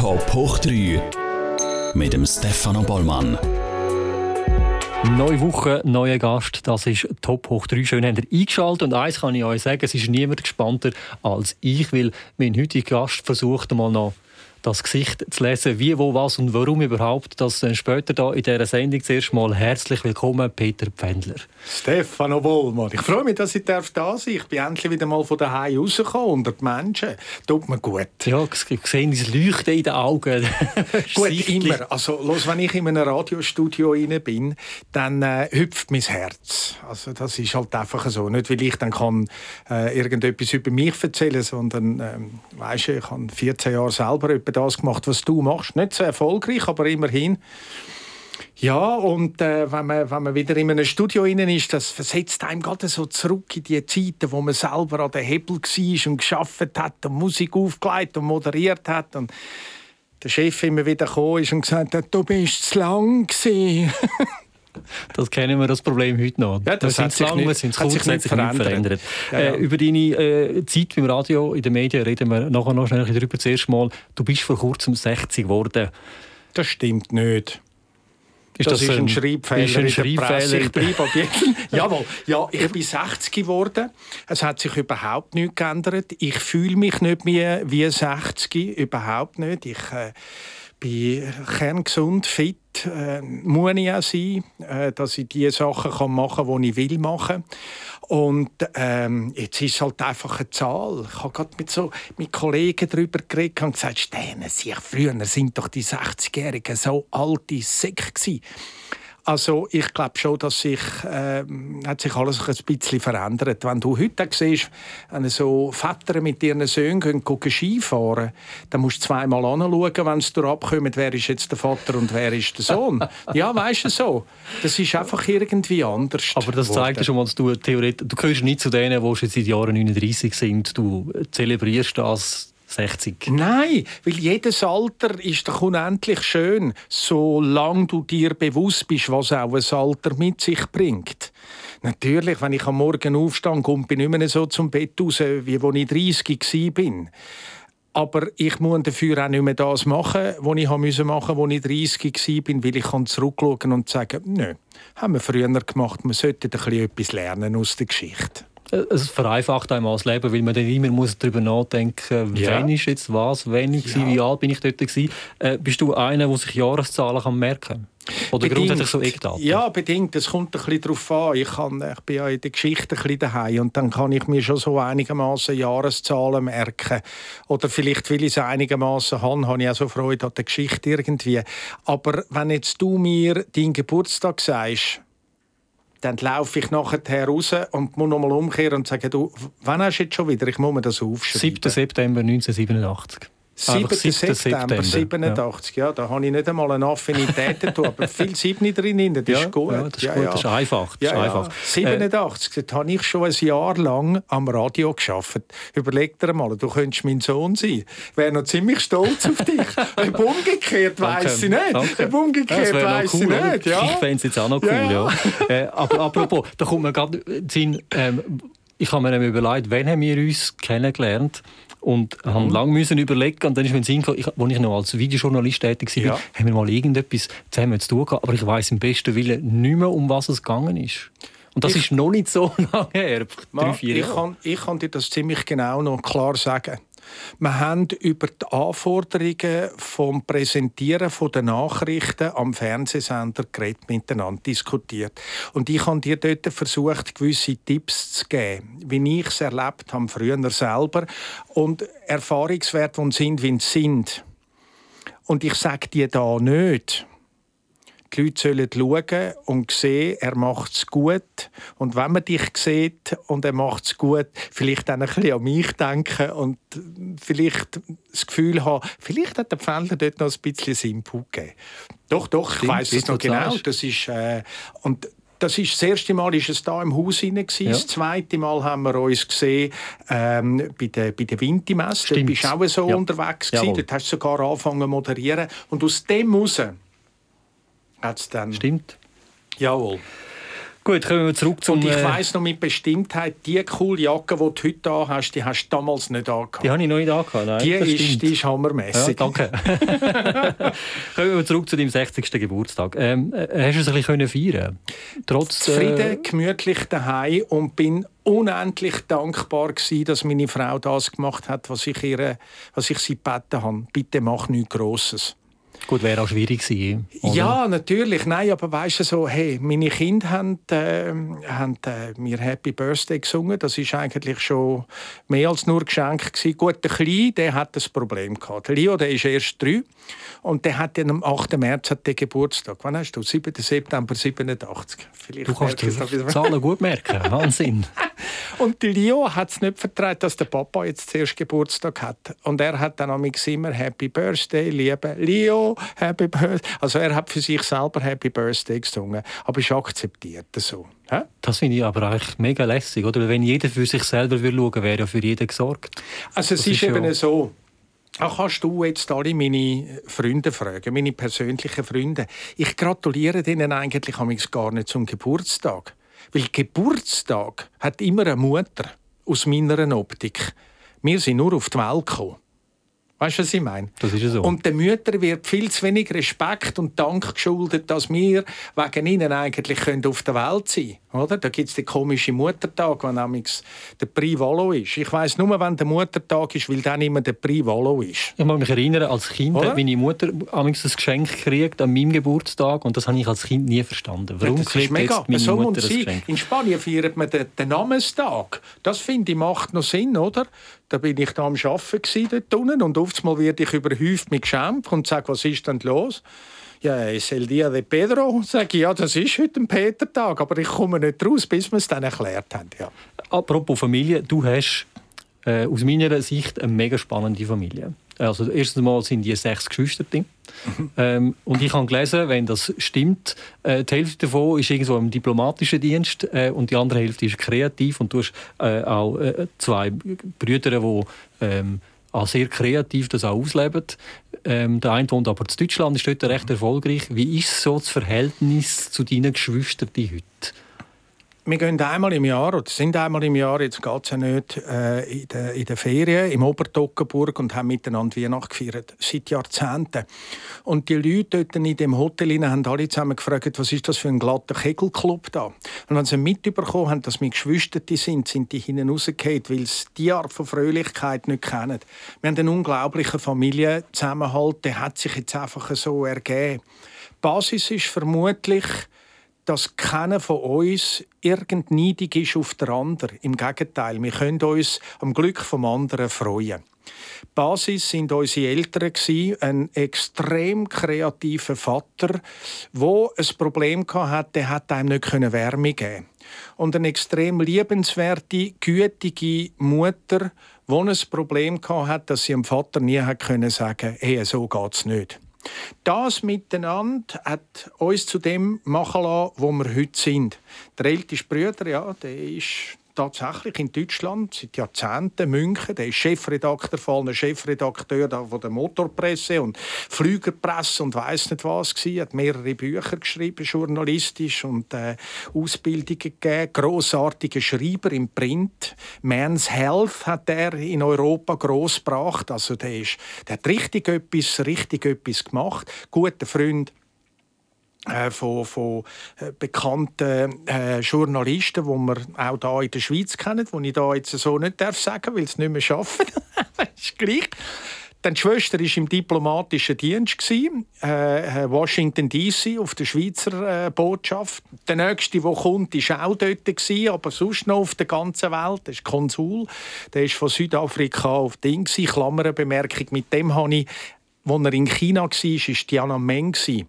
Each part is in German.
Top hoch 3 mit dem Stefano Bollmann. Neue Woche, neuer Gast, das ist Top hoch 3. Schön habt ihr eingeschaltet und eins kann ich euch sagen, es ist niemand gespannter als ich, weil mein heutiger Gast versucht mal noch das Gesicht zu lesen, wie, wo, was und warum überhaupt. Das äh, später da in dieser Sendung zuerst mal herzlich willkommen, Peter Pfändler. Stefano Bollmann, ich freue mich, dass ich da sein darf. Ich bin endlich wieder mal von daheim rausgekommen unter die Menschen. Tut mir gut. Ja, ich sehe das Leuchten in den Augen. gut, immer. Also, los, wenn ich in einem Radiostudio rein bin, dann äh, hüpft mein Herz. Also, das ist halt einfach so. Nicht, weil ich dann kann äh, irgendetwas über mich erzählen, sondern, ähm, weißt du, ich habe 14 Jahre selber das gemacht, was du machst. Nicht so erfolgreich, aber immerhin. Ja, und äh, wenn, man, wenn man wieder in einem Studio innen ist, das versetzt einem gerade so zurück in die Zeiten, wo man selber an der Hebel war und geschafft hat und Musik aufgelegt und moderiert hat. Und der Chef immer wieder gekommen ist und gesagt hat, du bist zu lang Das kennen wir das Problem heute noch. Ja, das wir sind lang, wir sind kurz, hat sich verändert. verändert. Ja, ja. Äh, über deine äh, Zeit beim Radio, in den Medien reden wir nachher noch schnell darüber. Zuerst mal, du bist vor kurzem 60 geworden. Das stimmt nicht. Ist das, das ist ein, Schreibfehler ist ein Schreibfehler. Ich bleibe Jawohl, ja, ich bin 60 geworden. Es hat sich überhaupt nichts geändert. Ich fühle mich nicht mehr wie 60, überhaupt nicht. Ich äh, bin kerngesund, fit, äh, muss ich auch sein, äh, dass ich die Sachen kann machen kann, die ich will machen. Und ähm, jetzt ist es halt einfach eine Zahl. Ich habe gerade mit, so, mit Kollegen darüber geredet und gesagt, Sterne, früher sind doch die 60-Jährigen so alte Säcke gewesen. Also ich glaube schon, dass sich, äh, hat sich alles ein bisschen verändert. Wenn du heute siehst, wenn so Väter mit ihren Söhnen gehen, gehen Skifahren, dann musst du zweimal anschauen, wenn sie abkommen, wer ist jetzt der Vater und wer ist der Sohn. ja, weißt du so. Das ist einfach irgendwie anders. Aber das zeigt ja schon mal, dass du theoretisch, du gehörst nicht zu denen, die schon seit Jahren 39 sind. Du zelebrierst das 60? Nein, weil jedes Alter ist doch unendlich schön, solange du dir bewusst bist, was auch ein Alter mit sich bringt. Natürlich, wenn ich am Morgen aufstehe, komme ich nicht mehr so zum Bett raus, wie als ich 30 war. Aber ich muss dafür auch nicht mehr das machen, was ich machen musste, als ich 30 war, weil ich zurückschauen und sagen, nö, haben wir früher gemacht, wir sollten etwas lernen aus der Geschichte es vereinfacht einem das Leben, weil man dann immer muss darüber nachdenken muss, ja. wann ist jetzt was, wann ich ja. wie alt bin ich dort gewesen. Äh, bist du einer, der sich Jahreszahlen kann merken kann? Oder bedingt. grundsätzlich so Eckdaten? Ja, bedingt. Es kommt ein bisschen darauf an. Ich, kann, ich bin ja in der Geschichte ein bisschen daheim und dann kann ich mir schon so einigermaßen Jahreszahlen merken. Oder vielleicht, weil ich es einigermaßen habe, habe ich auch so Freude an der Geschichte irgendwie. Aber wenn jetzt du mir deinen Geburtstag sagst, dann laufe ich nachher raus und muss nochmal umkehren und sagen, du, wann hast du jetzt schon wieder? Ich muss mir das aufschreiben. 7. September 1987. 7. September, 87, ja. ja. da habe ich nicht einmal eine Affinität dazu, aber viel 7 drin, das ja, ist gut. Ja, das ist, ja, gut. Das ist einfach. Das ist einfach. 87, äh, da habe ich schon ein Jahr lang am Radio geschafft. Überleg dir mal, du könntest mein Sohn sein. Ich wäre noch ziemlich stolz auf dich. Ob umgekehrt weiß ich nicht. Ob umgekehrt ja, weiß cool, ich nicht. Ja. Ich fände es jetzt auch noch cool, ja. äh, aber apropos, da kommt mir gerade Sinn, ähm, ich habe mir überlegt, wann haben wir uns kennengelernt? Und mhm. haben lange müssen überlegen und dann ist mir Sinn gekommen, ich, als ich noch als Videojournalist tätig war, ja. haben wir mal irgendetwas zusammen zu tun gehabt, aber ich weiß im besten Willen nicht mehr, um was es gegangen ist. Und das ich, ist noch nicht so lange her, drei, vier ich kann, ich kann dir das ziemlich genau noch klar sagen. Wir haben über die Anforderungen vom Präsentieren der Nachrichten am Fernsehsender geredet, miteinander diskutiert. Und ich habe dir dort versucht, gewisse Tipps zu geben, wie ich es erlebt habe, früher selber. Und Erfahrungswerte, die sind, wie sie sind. Und ich sage dir da nicht, die Leute sollen schauen und sehen, er macht es gut. Und wenn man dich sieht und er macht es gut, vielleicht dann ein bisschen an mich denken und vielleicht das Gefühl haben, vielleicht hat der Pfändler dort noch ein bisschen Input gegeben. Doch, doch, ich weiß es noch genau. Das ist, äh, und das, ist, das erste Mal war es da im Haus rein. Ja. Das zweite Mal haben wir uns gesehen ähm, bei der, bei der Wintimesse. Du bist auch so ja. unterwegs. Gewesen. Dort hast du sogar angefangen zu moderieren. Und aus dem heraus hat's dann... Stimmt. Jawohl. Gut, kommen wir zurück zum... Und ich weiss noch mit Bestimmtheit, die coole Jacke, die du heute an hast, die hast du damals nicht angehabt. Die habe ich noch nicht angehabt, nein. Die, ist, die ist hammermässig. Ja, danke. kommen wir zurück zu deinem 60. Geburtstag. Ähm, äh, hast du es ein bisschen feiern Trotz... Zufrieden, äh... gemütlich daheim und bin unendlich dankbar gewesen, dass meine Frau das gemacht hat, was ich, ihr, was ich sie gebeten habe. Bitte mach nichts Grosses. Gut, wäre auch schwierig gewesen. Oder? Ja, natürlich. Nein, aber weißt du so, hey, meine Kinder haben, äh, haben äh, mir Happy Birthday gesungen. Das ist eigentlich schon mehr als nur Geschenk gewesen. Gut, der Kleine, der hat das Problem gehabt. Der Leo, der ist erst drei und der hat am 8. März hat den Geburtstag. Wann hast du? 7. September 87. Vielleicht du kannst die Zahlen gut merken. Wahnsinn. und der Leo hat es nicht vertraut, dass der Papa jetzt zuerst Geburtstag hat. Und er hat dann immer Happy Birthday, liebe Leo, Happy Birthday. Also er hat für sich selber Happy Birthday gesungen, aber ist akzeptiert so. Hä? Das finde ich aber eigentlich mega lässig, oder? Wenn jeder für sich selber schauen würde, wäre ja für jeden gesorgt. Also es ist, ist eben ja... so. Auch kannst du jetzt alle meine Freunde fragen, meine persönlichen Freunde. Ich gratuliere denen eigentlich gar nicht zum Geburtstag. Weil Geburtstag hat immer eine Mutter, aus meiner Optik. Wir sind nur auf die Welt gekommen. Weißt du, was ich meine? Das ist so. Und den Müttern wird viel zu wenig Respekt und Dank geschuldet, dass wir wegen ihnen eigentlich auf der Welt sein können. Oder? Da gibt es den komischen Muttertag, wenn nämlich der Prix Valo ist. Ich weiss nur, wenn der Muttertag ist, weil dann immer der Prix Valo ist. Ich mag mich erinnern, als Kind Oder? hat meine Mutter amigs ein Geschenk gekriegt an meinem Geburtstag und das habe ich als Kind nie verstanden. Warum ja, das ist mega. Jetzt meine so Mutter das Geschenk? In Spanien feiert man den, den Namenstag. Das finde ich macht noch Sinn, oder? Da bin ich da am Arbeiten dort unten und oftmals werde ich überhäuft mit Geschenken und sage, was ist denn los? Ja, es el dia de Pedro. Sage ich, ja, das ist heute ein Petertag, aber ich komme nicht raus, bis wir es dann erklärt haben. Ja. Apropos Familie, du hast äh, aus meiner Sicht eine mega spannende Familie. Also erstens mal sind die sechs Geschwister. Mhm. Ähm, und ich habe gelesen, wenn das stimmt, äh, die Hälfte davon ist irgendwo im diplomatischen Dienst äh, und die andere Hälfte ist kreativ. Und du hast äh, auch äh, zwei Brüder, die ähm, auch sehr kreativ das auch ausleben. Ähm, der eine wohnt aber in Deutschland, ist dort recht erfolgreich. Wie ist so das Verhältnis zu deinen Geschwistern heute? Wir gehen einmal im Jahr, oder sind einmal im Jahr, jetzt geht es ja nicht, äh, in, der, in der Ferien im Obertockenburg und haben miteinander Weihnachten gefeiert. Seit Jahrzehnten. Und die Leute dort in dem Hotel haben alle zusammen gefragt, was ist das für ein glatter Kegelclub da? Und wenn sie mitbekommen haben, dass wir Geschwister sind, sind die hinten rausgefallen, weil sie diese Art von Fröhlichkeit nicht kennen. Wir haben einen unglaublichen Familienzusammenhalt, der hat sich jetzt einfach so ergeben. Die Basis ist vermutlich, dass keiner von uns irgend neidig ist auf der anderen. Im Gegenteil, wir können uns am Glück vom anderen freuen. Die Basis sind unsere Eltern ein extrem kreativer Vater, wo ein Problem hatte, der hat einem nicht Wärme geben. Und eine extrem liebenswerte, gütige Mutter, die ein Problem hatte, dass sie dem Vater nie sagen konnte, hey, so geht's nicht. Das miteinander hat uns zu dem machen lassen, wo wir heute sind. Der älteste Bruder, ja, der ist tatsächlich in Deutschland seit Jahrzehnten München. Der ist Chefredakteur von einem Chefredakteur von der Motorpresse und Flügerpresse und weiß nicht was Er hat mehrere Bücher geschrieben, journalistisch und äh, Ausbildungen gegeben. Grossartige Schreiber im Print. Man's Health hat er in Europa gross gebracht. Also der, ist, der hat richtig etwas, richtig etwas gemacht. Guter Freund von, von äh, bekannten äh, Journalisten, die wir auch hier in der Schweiz kennen, die ich da jetzt so nicht darf sagen, weil sie nicht mehr arbeiten. das ist gleich. Dann die Schwester war im diplomatischen Dienst, äh, Washington D.C. auf der Schweizer äh, Botschaft. Der nächste, der kommt, war auch dort, gewesen, aber sonst noch auf der ganzen Welt. Das ist Konsul. Der ist von Südafrika auf Ding. Klammerbemerkung, mit dem habe ich, als er in China war, war Tiananmen. Gewesen.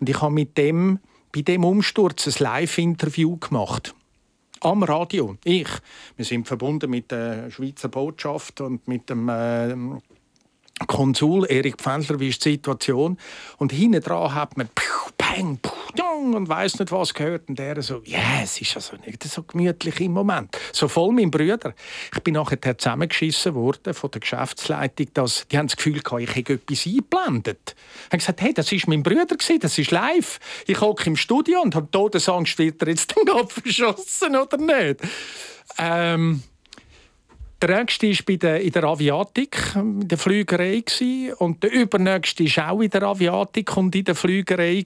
Und ich habe mit dem, bei dem Umsturz ein Live-Interview gemacht. Am Radio. Ich. Wir sind verbunden mit der Schweizer Botschaft und mit dem äh, Konsul Erik Pfändler. Wie ist die Situation? Und hinten dran hat man Bang, und weiß nicht was gehört und der so, ja, yeah, es ist also nicht so gemütlich im Moment. So voll mein Brüder. Ich bin nachher zusammengeschissen worden von der Geschäftsleitung, dass die haben das Gefühl gehabt, ich hätte etwas eingeblendet. Ich habe gesagt, hey, das ist mein Bruder das ist live. Ich hocke im Studio und habe Todesangst, wird er jetzt den Kopf verschossen oder nicht? Ähm, der nächste war bei der, in der Aviatik, in der Flügerei. Und der übernächste war auch in der Aviatik und in der Flügerei.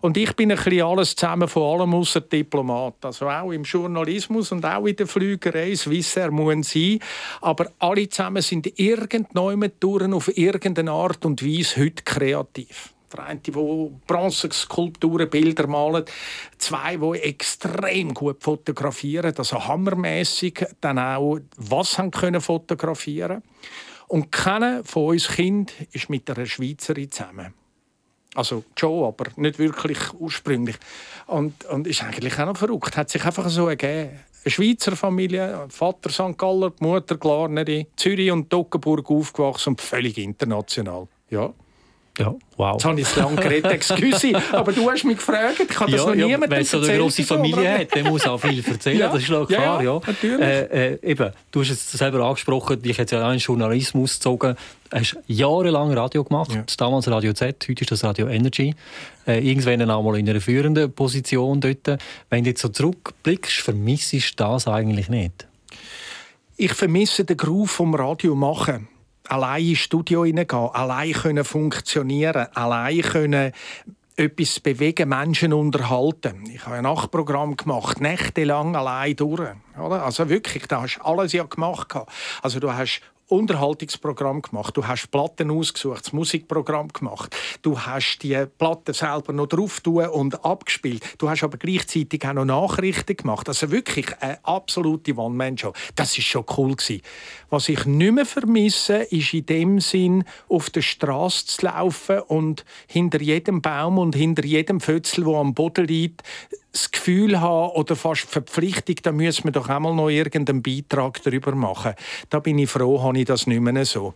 Und ich bin ein bisschen alles zusammen, von allem außer Diplomat. Also auch im Journalismus und auch in der Flügerei. Swissair muss sein. Aber alle zusammen sind irgendwann auf irgendeine Art und Weise heute kreativ. Der eine, der Bronzeskulpturen, Bilder malt. Zwei, die extrem gut fotografieren, also hammermäßig dann auch was haben können fotografieren. Und keiner von uns Kind ist mit einer Schweizerin zusammen. Also Joe, aber nicht wirklich ursprünglich. Und, und ist eigentlich auch noch verrückt. Hat sich einfach so ergeben. Eine Schweizer Familie, Vater St. Galler, Mutter Glarneri, Zürich und Toggenburg aufgewachsen und völlig international. Ja. Ja, wow. Jetzt habe ich zu lange geredet, excuse, aber du hast mich gefragt, ich habe das ja, noch ja, Wenn so eine grosse Familie hat, dann muss auch viel erzählen, ja, das ist klar. Ja, ja. Natürlich. Äh, äh, eben, du hast es selber angesprochen, dich hat ja auch in Journalismus gezogen. Du hast jahrelang Radio gemacht, ja. damals Radio Z, heute ist das Radio Energy. Äh, irgendwann auch mal in einer führenden Position dort. Wenn du jetzt so zurückblickst, vermisst du das eigentlich nicht? Ich vermisse den Groove vom Radio machen allein ins Studio hineingehen, allein können funktionieren, allein können etwas bewegen, Menschen unterhalten. Ich habe ein Nachtprogramm gemacht, nächtelang allein durch. Oder? Also wirklich, da hast du alles ja gemacht. Also du hast Unterhaltungsprogramm gemacht, du hast Platten ausgesucht, das Musikprogramm gemacht, du hast die Platten selber noch drauf und abgespielt, du hast aber gleichzeitig auch noch Nachrichten gemacht. Also wirklich eine absolute One-Man-Show. Das ist schon cool gewesen. Was ich nicht mehr vermisse, ist in dem Sinn, auf der Straße zu laufen und hinter jedem Baum und hinter jedem Fötzel, wo am Boden liegt, das Gefühl haben oder fast Verpflichtung, da müssen wir doch einmal noch irgendeinen Beitrag darüber machen. Da bin ich froh, habe ich das nicht mehr so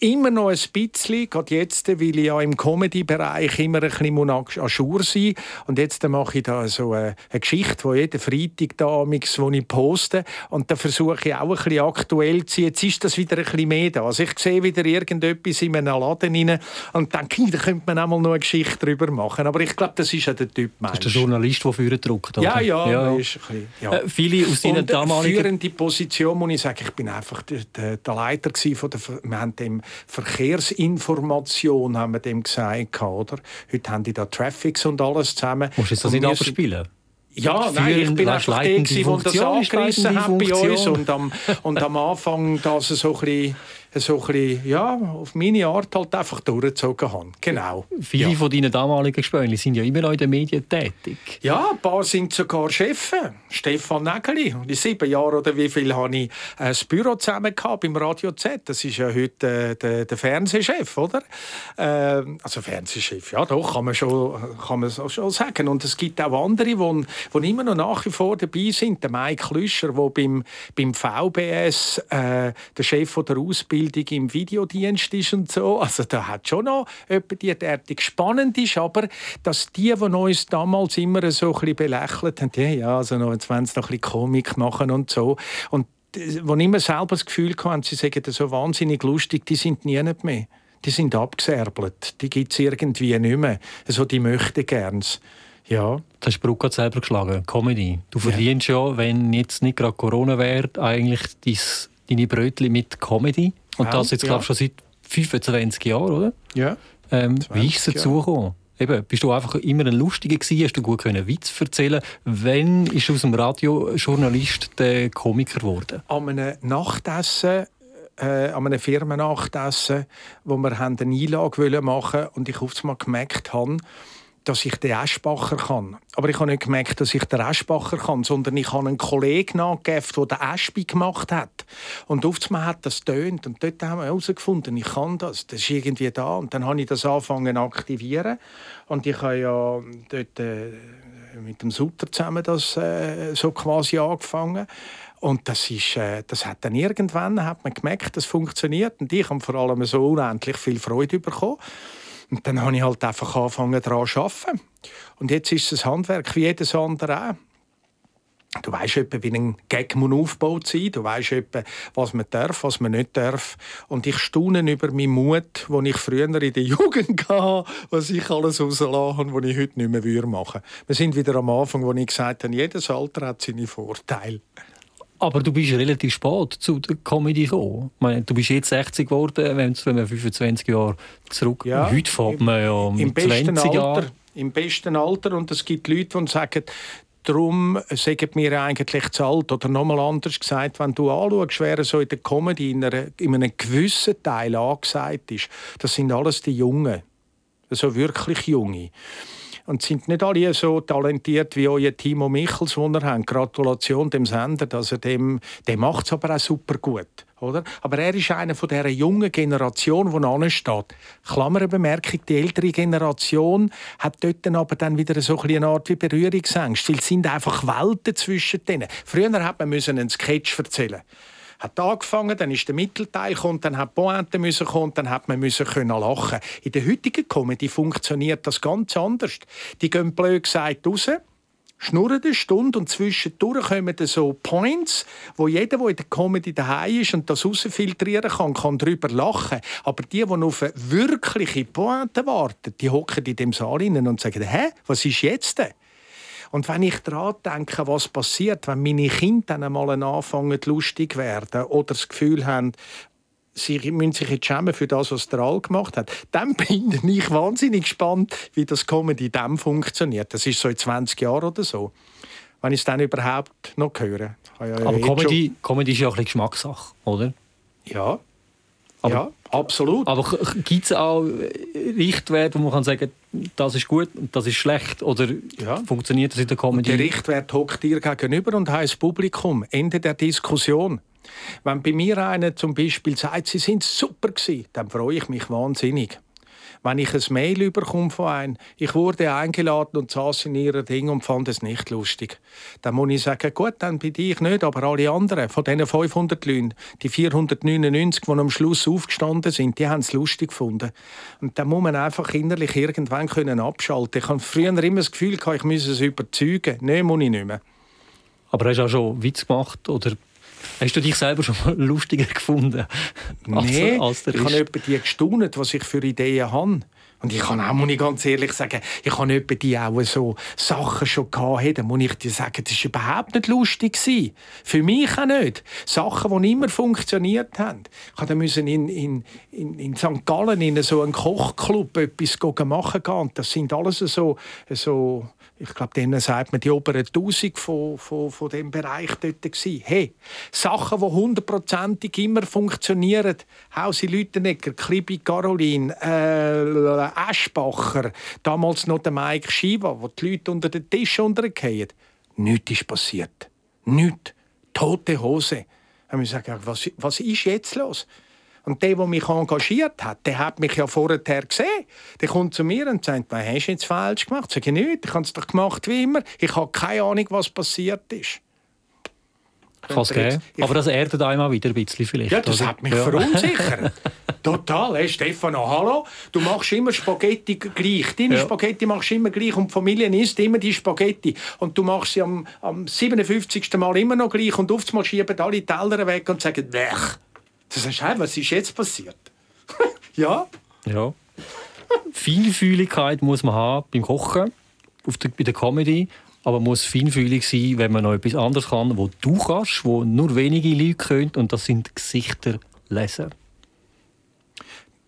immer noch ein bisschen, gerade jetzt, weil ich ja im Comedy-Bereich immer ein bisschen à jour sein Und jetzt mache ich da so eine, eine Geschichte, die jeden Freitag da wo ich poste. Und da versuche ich auch ein bisschen aktuell zu sein. Jetzt ist das wieder ein bisschen mehr da. Also ich sehe wieder irgendetwas in einem Laden rein und denke, da könnte man auch mal noch eine Geschichte darüber machen. Aber ich glaube, das ist ja der Typ Mensch. Das ist der Journalist, der führen druckt, oder? Ja, ja. ja. Ist ein bisschen, ja. Äh, viele aus deinen damaligen... führende Position, muss ich sagen, ich bin einfach der, der, der Leiter von der... Wir haben dem Verkehrsinformation, haben wir dem gesagt, oder? Heute haben die da Traffics und alles zusammen. Musst du das nicht abspielen? Ja, nein, ich bin einfach der, der das angerissen hat bei uns und am, und am Anfang das so ein bisschen so ein bisschen, ja, auf meine Art halt einfach durchgezogen habe. Genau. Viele ja. von deinen damaligen Spielen sind ja immer noch in den Medien tätig. Ja, ein paar sind sogar Chefs. Stefan Nägeli. In sieben Jahren oder wie viel habe ich ein Büro zusammen gehabt beim Radio Z. Das ist ja heute äh, der, der Fernsehchef, oder? Äh, also Fernsehchef, ja doch, kann man, schon, kann man schon sagen. Und es gibt auch andere, die immer noch nach wie vor dabei sind. Der Mike Lüscher, der beim, beim VBS äh, der Chef der Ausbildung Ausbildung im Videodienst ist und so. Also da hat schon noch jemand, die derartig spannend ist, aber dass die, die uns damals immer so ein bisschen belächelt haben, ja, also noch, jetzt wollen sie noch ein bisschen Komik machen und so. Und wo immer selber das Gefühl hatten, sie sagen das so wahnsinnig lustig, die sind nie nicht mehr. Die sind abgeserbelt. Die gibt es irgendwie nicht mehr. Also die möchten gerns. Ja. Du hast Brücke selber geschlagen, Comedy. Du verdienst ja. ja, wenn jetzt nicht gerade Corona wäre, eigentlich deine Brötchen mit Comedy. Und ja, das jetzt, ja. glaube ich, schon seit 25 Jahren, oder? Ja. Ähm, wie ist es dazu gekommen? Eben, bist du einfach immer ein Lustiger gewesen? Hast du gut können Witz erzählen? Wann ist aus dem Radiojournalist der Komiker geworden? An einem Nachtessen äh, an einem Firmennachtessen, wo wir eine Einlage machen wollten und ich auf einmal gemerkt habe, dass ich den Eschbacher kann. Aber ich habe nicht gemerkt, dass ich den Eschbacher kann, sondern ich habe einen Kollegen angegeben, der den Eschbi gemacht hat. Und oftmals hat das tönt und dort haben wir herausgefunden, ich kann das, das ist irgendwie da. Und dann habe ich das angefangen zu aktivieren und ich habe ja dort äh, mit dem Sutter zusammen das äh, so quasi angefangen. Und das, ist, äh, das hat dann irgendwann hat man gemerkt, das funktioniert. Und ich habe vor allem so unendlich viel Freude bekommen. Und dann habe ich halt einfach angefangen, daran zu arbeiten. Und jetzt ist es Handwerk wie jedes andere auch. Du weißt etwa, wie ein Gag aufgebaut sein Du weißt etwa, was man darf, was man nicht darf. Und ich staune über meinen Mut, den ich früher in der Jugend hatte, was ich alles rauslasse und was ich heute nicht mehr machen würde. Wir sind wieder am Anfang, wo ich gesagt habe, jedes Alter hat seine Vorteile. Aber du bist relativ spät zu der Comedy gekommen. Meine, du bist jetzt 60 geworden, wenn wir 25 Jahre zurück. Ja, Heute fährt man ja mit 20 Jahren. Im besten Alter. Und es gibt Leute, die sagen, darum sagen wir eigentlich zu alt. Oder nochmal anders gesagt, wenn du anschaust, wer so in der Comedy in, einer, in einem gewissen Teil angesagt ist, das sind alles die Jungen. Also wirklich Junge. Und sind nicht alle so talentiert wie euer Timo Michels, den ihr habt. Gratulation dem Sender, dass er dem, der macht es aber auch super gut. Oder? Aber er ist einer von dieser jungen Generation, die ansteht. Klammerbemerkung, die ältere Generation hat dort aber dann wieder so eine Art wie Berührungsängste, weil es sind einfach Welten zwischen denen. Früher hat man einen Sketch erzählen hat angefangen, dann ist der Mittelteil gekommen, dann hat Pointe müssen kommen, dann hat man müssen können lachen. In der heutigen Comedy funktioniert das ganz anders. Die gehen blöd gesagt raus, schnurren eine Stunde und zwischendurch kommen so Points, wo jeder, der in der Comedy daheim ist und das rausfiltrieren kann, kann darüber lachen. Aber die, die auf eine wirkliche Pointe warten, die hocken in dem Saal und sagen, hä, was ist jetzt denn? Und wenn ich daran denke, was passiert, wenn meine Kinder dann einmal anfangen, lustig werden oder das Gefühl haben, sie müssen sich jetzt schämen für das, was der Al gemacht hat, dann bin ich wahnsinnig gespannt, wie das Comedy dem funktioniert. Das ist so in 20 Jahren oder so. Wenn ich es dann überhaupt noch höre. Aber Comedy, Comedy ist ja auch ein bisschen Geschmackssache, oder? Ja. Aber, ja, absolut. Aber gibt es auch Richtwerte, wo man kann sagen das ist gut und das ist schlecht? Oder ja. funktioniert das in der Comedy? Und der Richtwert hockt dir gegenüber und heißt Publikum. Ende der Diskussion. Wenn bei mir einer zum Beispiel sagt, sie sind super gewesen, dann freue ich mich wahnsinnig wenn ich ein Mail bekomme von einem, ich wurde eingeladen und saß in ihrer Ding und fand es nicht lustig, dann muss ich sagen, gut, dann bin ich nicht, aber alle anderen, von diesen 500 Leuten, die 499, die am Schluss aufgestanden sind, die haben es lustig gefunden. Und dann muss man einfach innerlich irgendwann können abschalten. Ich habe früher immer das Gefühl, ich müsse es überzeugen. Nein, muss ich nicht mehr. Aber hast du auch schon Witz gemacht oder Hast du dich selber schon mal lustiger gefunden? Nein, als, als ich habe etwa die gestaunt, was ich für Ideen habe. Und ich kann auch, muss ich ganz ehrlich sagen, ich habe etwa die auch so Sachen schon gehabt, da muss ich dir sagen, das war überhaupt nicht lustig. Für mich auch nicht. Sachen, die immer funktioniert haben. Ich musste in, in, in, in St. Gallen in so einen Kochclub etwas machen gehen. Das sind alles so, so ich glaube, denen sagt man die oberen 1000 von, von, von dem Bereich dort gewesen. Hey, Sachen, die hundertprozentig immer funktionieren. Hausi Lütenegger, Klibi Caroline, äh, Eschbacher, damals noch der Mike Shiva, wo die Leute unter den Tisch untergehen. Nichts ist passiert. Nichts. Tote Hose. Und wir sagen, was, was ist jetzt los? Und der, der mich engagiert hat, der hat mich ja vorher gesehen. Der kommt zu mir und sagt, was hast du jetzt falsch gemacht? Ich sage, nichts, ich habe es doch gemacht wie immer. Ich habe keine Ahnung, was passiert ist. Kann es geben. Aber das erdet einmal wieder ein bisschen vielleicht. Ja, das oder? hat mich ja. verunsichert. Total. Hey, Stefano, hallo. Du machst immer Spaghetti gleich. Deine ja. Spaghetti machst du immer gleich und die Familie isst immer die Spaghetti. Und du machst sie am, am 57. Mal immer noch gleich und oft schieben alle Teller weg und sagen, Blech. Du sagst, hey, was ist jetzt passiert? ja? Ja. Feinfühligkeit muss man haben beim Kochen, auf der, bei der Comedy. Aber man muss feinfühlig sein, wenn man noch etwas anderes kann, wo du kannst, wo nur wenige Leute können. Und das sind Gesichter lesen.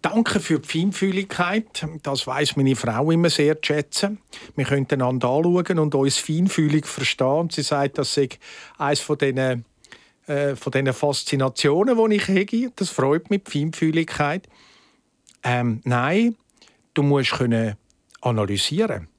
Danke für die Feinfühligkeit. Das weiß meine Frau immer sehr zu schätzen. Wir können einander anschauen und uns feinfühlig verstehen. Sie sagt, das sei eines von diesen äh, von diesen Faszinationen, die ich habe. Das freut mich, die Feinfühligkeit. Ähm, nein, du musst können analysieren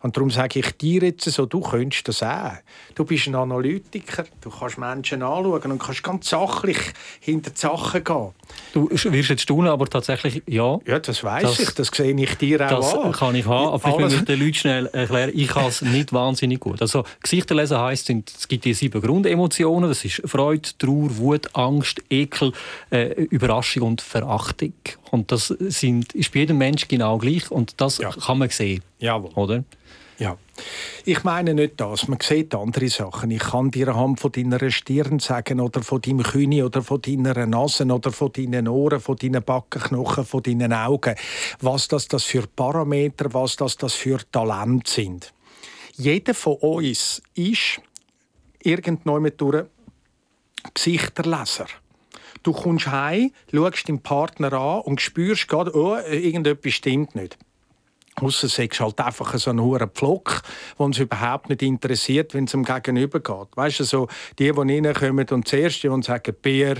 Und darum sage ich dir jetzt so, du könntest das auch. Du bist ein Analytiker, du kannst Menschen anschauen und kannst ganz sachlich hinter die Sachen gehen. Du wirst jetzt staunen, aber tatsächlich ja. Ja, das weiß ich, das sehe ich dir auch das an. Das kann ich haben, aber ich will den Leuten schnell erklären, ich kann es nicht wahnsinnig gut. Also Gesichter lesen heisst, es gibt die sieben Grundemotionen, das ist Freude, Trauer, Wut, Angst, Ekel, äh, Überraschung und Verachtung. Und das sind, ist bei jedem Mensch genau gleich und das ja. kann man sehen. Jawohl. Oder? Ja, ich meine nicht das. Man sieht andere Sachen. Ich kann dir anhand von deiner Stirn sagen oder von deinem Knie oder von deiner Nase oder von deinen Ohren, von deinen Backenknochen, von deinen Augen, was das, das für Parameter, was das, das für Talent sind. Jeder von uns ist irgendwann durch Gesichterleser. Du kommst heim, schaust deinen Partner an und spürst gerade, oh, irgendetwas stimmt nicht. Ausser es halt einfach so ein hoher Pflock, der uns überhaupt nicht interessiert, wenn es um Gegenüber geht. Weißt du, so die, die reinkommen und zuerst die, sagen Bier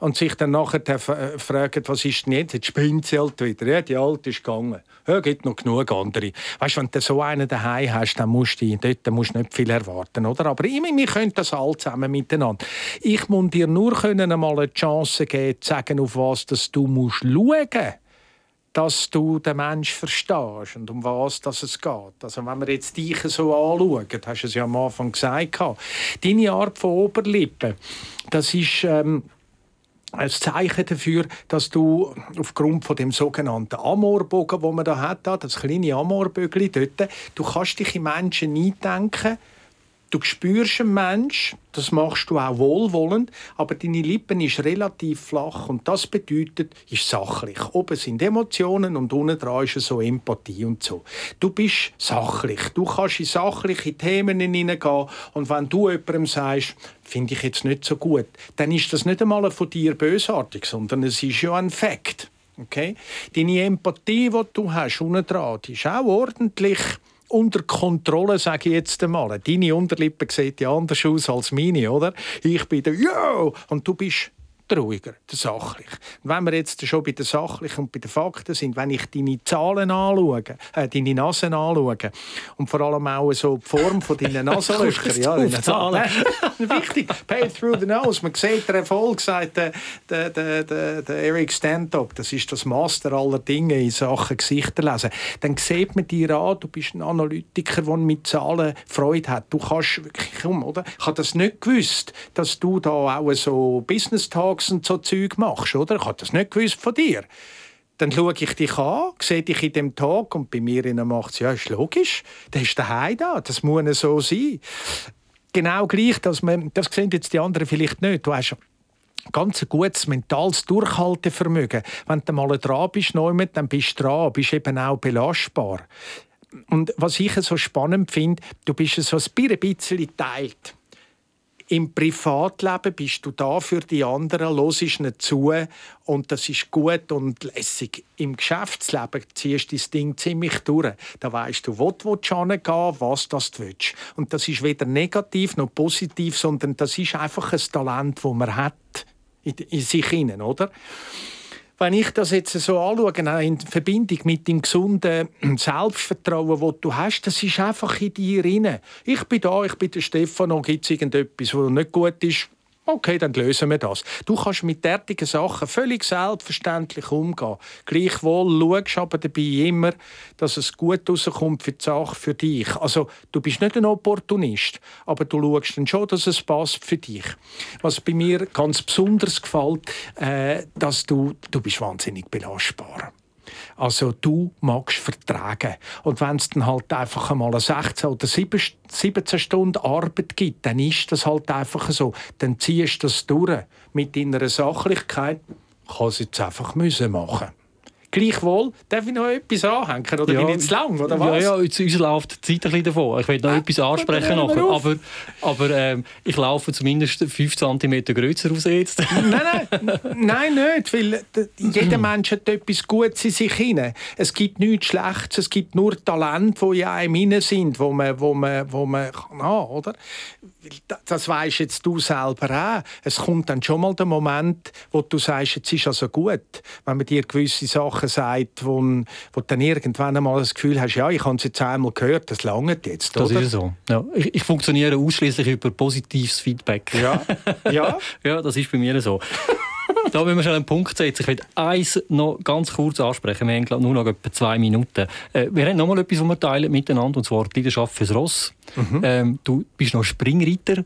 und sich dann nachher äh, fragen, was ist denn jetzt? Jetzt spinnt sie halt wieder. Ja, die Alte ist gegangen. Ja, gibt noch genug andere. Weißt wenn du so einen daheim hast, dann musst du, dort musst du nicht viel erwarten, oder? Aber ich, wir können das alle zusammen miteinander. Ich muss dir nur können einmal eine Chance geben, zu sagen, auf was das du musst schauen musst dass du den Menschen verstehst und um was dass es geht. Also wenn wir jetzt dich so anschauen, hast du es ja am Anfang gesagt, deine Art von Oberlippe, das ist... Ähm, ein Zeichen dafür, dass du aufgrund von dem sogenannten Amorbogen, wo man da hat, das kleine Amorbögli dort, du kannst dich in Menschen eindenken, Du spürst einen Mensch, das machst du auch wohlwollend, aber deine Lippen ist relativ flach und das bedeutet, ist sachlich. Oben sind Emotionen und unten dran ist so Empathie und so. Du bist sachlich. Du kannst in sachliche Themen hineingehen und wenn du jemandem sagst, finde ich jetzt nicht so gut, dann ist das nicht einmal von dir bösartig, sondern es ist ja ein Fakt. Okay? Deine Empathie, die du hast, unten dran, die ist auch ordentlich unter Kontrolle, sage ich jetzt einmal. Deine Unterlippe sieht ja anders aus als meine, oder? Ich bin der «Yo!» und du bist ruhiger, der sachlich. Und wenn wir jetzt schon bei den sachlichen und bei den Fakten sind, wenn ich deine Zahlen anschaue, äh, deine Nase anschaue und vor allem auch so die Form von deinen Nasenlöchern, ja, deine Zahlen. Wichtig, pay through the nose. Man sieht der Erfolg, sagt der, der, der, der, der Eric Stanton, das ist das Master aller Dinge in Sachen Gesichter lesen. Dann sieht man dir an, du bist ein Analytiker, der mit Zahlen Freude hat. Du kannst wirklich, komm, oder? Ich habe das nicht gewusst, dass du da auch so Business Und so Zeug machst, oder? Ich habe das nicht gewusst von dir. Dann schaue ich dich an, sehe dich in dem Tag und bei mir macht es, ja, ist logisch, der ist daheim da, das muss so sein. Genau gleich, dass man, das sehen jetzt die anderen vielleicht nicht. Du hast ganz ein gutes mentales Durchhaltevermögen. Wenn du mal dran bist, dann bist du dran, bist eben auch belastbar. Und was ich so spannend finde, du bist so ein bisschen teilt. Im Privatleben bist du da für die anderen, hörst ihnen zu und das ist gut und lässig. Im Geschäftsleben ziehst du das Ding ziemlich durch. Da weißt du, wo du hingehen was das du willst. Und das ist weder negativ noch positiv, sondern das ist einfach ein Talent, das man hat in sich hinein, oder? Wenn ich das jetzt so anschaue, in Verbindung mit dem gesunden Selbstvertrauen, das du hast, das ist einfach in dir drin. Ich bin da, ich bin der Stefano, gibt es irgendetwas, was nicht gut ist? Okay, dann lösen wir das. Du kannst mit derartigen Sachen völlig selbstverständlich umgehen. Gleichwohl schaust aber dabei immer, dass es gut rauskommt für die Sache, für dich. Also, du bist nicht ein Opportunist, aber du schaust dann schon, dass es passt für dich. Was bei mir ganz besonders gefällt, äh, dass du, du bist wahnsinnig belastbar. Also du magst vertragen. Und wenn es dann halt einfach einmal 16 oder 17 Stunden Arbeit gibt, dann ist das halt einfach so. Dann ziehst du das durch. Mit deiner Sachlichkeit kann es jetzt einfach müssen machen. Gleichwohl, darf ich noch etwas anhängen? Oder ja, bin ich zu lang? Oder was? Ja, ja, uns, uns läuft die Zeit ein bisschen davon. Ich will noch äh, etwas ansprechen nachher. Aber, aber ähm, ich laufe zumindest 5 cm größer aus jetzt. nein, nein, nein, nicht. Weil jeder Mensch hat etwas Gutes in sich hinein. Es gibt nichts Schlechtes, es gibt nur Talente, die in einem sind, wo man, wo man, wo man kann, oder? Das weißt jetzt du selber auch. Es kommt dann schon mal der Moment, wo du sagst, jetzt ist also gut, wenn man dir gewisse Sachen sagt, wo, wo du dann irgendwann einmal das Gefühl hast, ja, ich habe es jetzt einmal gehört, das langt jetzt, Das oder? ist so. Ja, ich, ich funktioniere ausschließlich über positives Feedback. Ja, ja. ja, das ist bei mir so. Da müssen wir schon einen Punkt setzen. Ich will eins noch ganz kurz ansprechen. Wir haben nur noch etwa zwei Minuten. Äh, wir haben noch mal etwas, was wir teilen miteinander, und zwar die Leidenschaft fürs Ross. Mhm. Ähm, du bist noch Springreiter.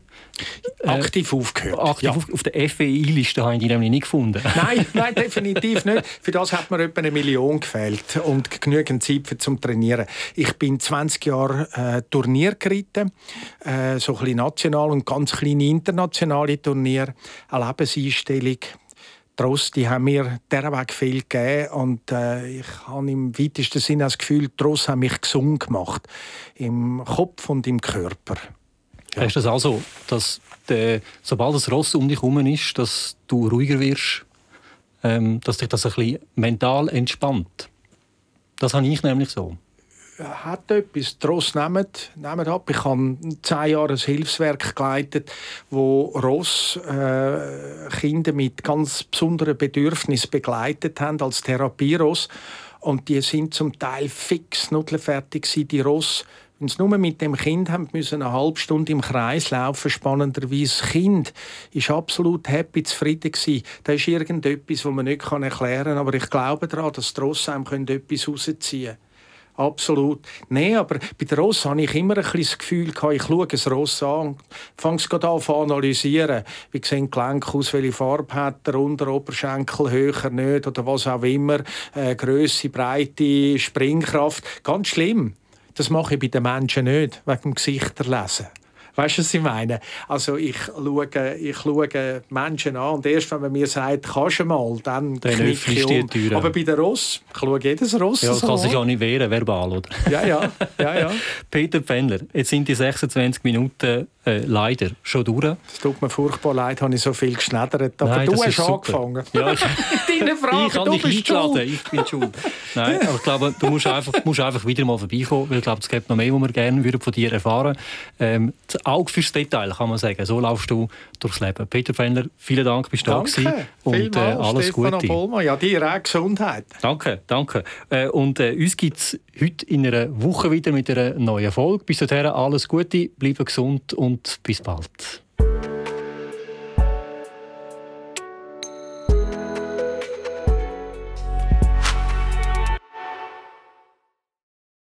Äh, aktiv aufgehört. Aktiv ja. auf, auf der FEI-Liste habe ich die nämlich nicht gefunden. nein, nein, definitiv nicht. Für das hat mir etwa eine Million gefehlt und genügend Zeit für zum Trainieren. Ich bin 20 Jahre äh, Turnier geritten, äh, so ein bisschen national und ganz kleine internationale Turnier, eine Lebenseinstellung Trost, die haben mir derweg viel gegeben und äh, ich habe im weitesten Sinne das Gefühl, Trost hat mich gesund gemacht. Im Kopf und im Körper. Ja. Hast du das also, dass der, sobald das Ross um dich herum ist, dass du ruhiger wirst, ähm, dass dich das ein bisschen mental entspannt? Das habe ich nämlich so hat etwas. Tross nehmt, nehmt ab. Ich habe zehn Jahre ein Hilfswerk geleitet, wo Ross äh, Kinder mit ganz besonderen Bedürfnissen begleitet haben als Therapieross. Und die sind zum Teil fix nudelfertig die Ross. Wenn sie nur mit dem Kind haben müssen eine halbe Stunde im Kreis laufen, spannenderweise. Das Kind ist absolut happy, zufrieden gewesen. Das ist irgendetwas, das man nicht erklären kann. Aber ich glaube daran, dass die Ross einem etwas rausziehen können. Absolut. Nein, aber bei der Ross habe ich immer ein bisschen das Gefühl gehabt, ich schaue ein Ross an fange es gerade an zu analysieren. Wie sehen die Gelenke aus, welche Farbe hat der Unteroberschenkel, höher nicht oder was auch immer. Äh, Größe, Breite, Springkraft. Ganz schlimm. Das mache ich bei den Menschen nicht, wegen dem Gesichterlesen. Weißt du, was ich meine? Also ich schaue, ich schaue Menschen an und erst wenn man mir sagt, kannst du mal, dann, dann öffnest ich um. die Tür. Aber bei den Ross, ich schaue jedes Ross Ja, das so kann sich auch nicht wehren, verbal, oder? Ja, ja. ja, ja. Peter Pfändler, jetzt sind die 26 Minuten äh, leider schon durch. Es tut mir furchtbar leid, habe ich so viel geschneddert. Aber Nein, du hast angefangen. Ja, ich, Deine Frage, ich habe dich eingeladen, ich bin schuld. Nein, aber ich glaube, du musst einfach, musst einfach wieder mal vorbeikommen, weil ich glaube, es gibt noch mehr, was wir gerne von dir erfahren würden. Ähm, Auge fürs Detail, kann man sagen. So laufst du durchs Leben. Peter Fenner, vielen Dank, bist du da gewesen. Und äh, alles Stefano Gute. Bollmann. Ja, dir auch Gesundheit. Danke, danke. Äh, und äh, uns gibt es heute in einer Woche wieder mit einer neuen Folge. Bis dahin alles Gute, bleibe gesund und bis bald.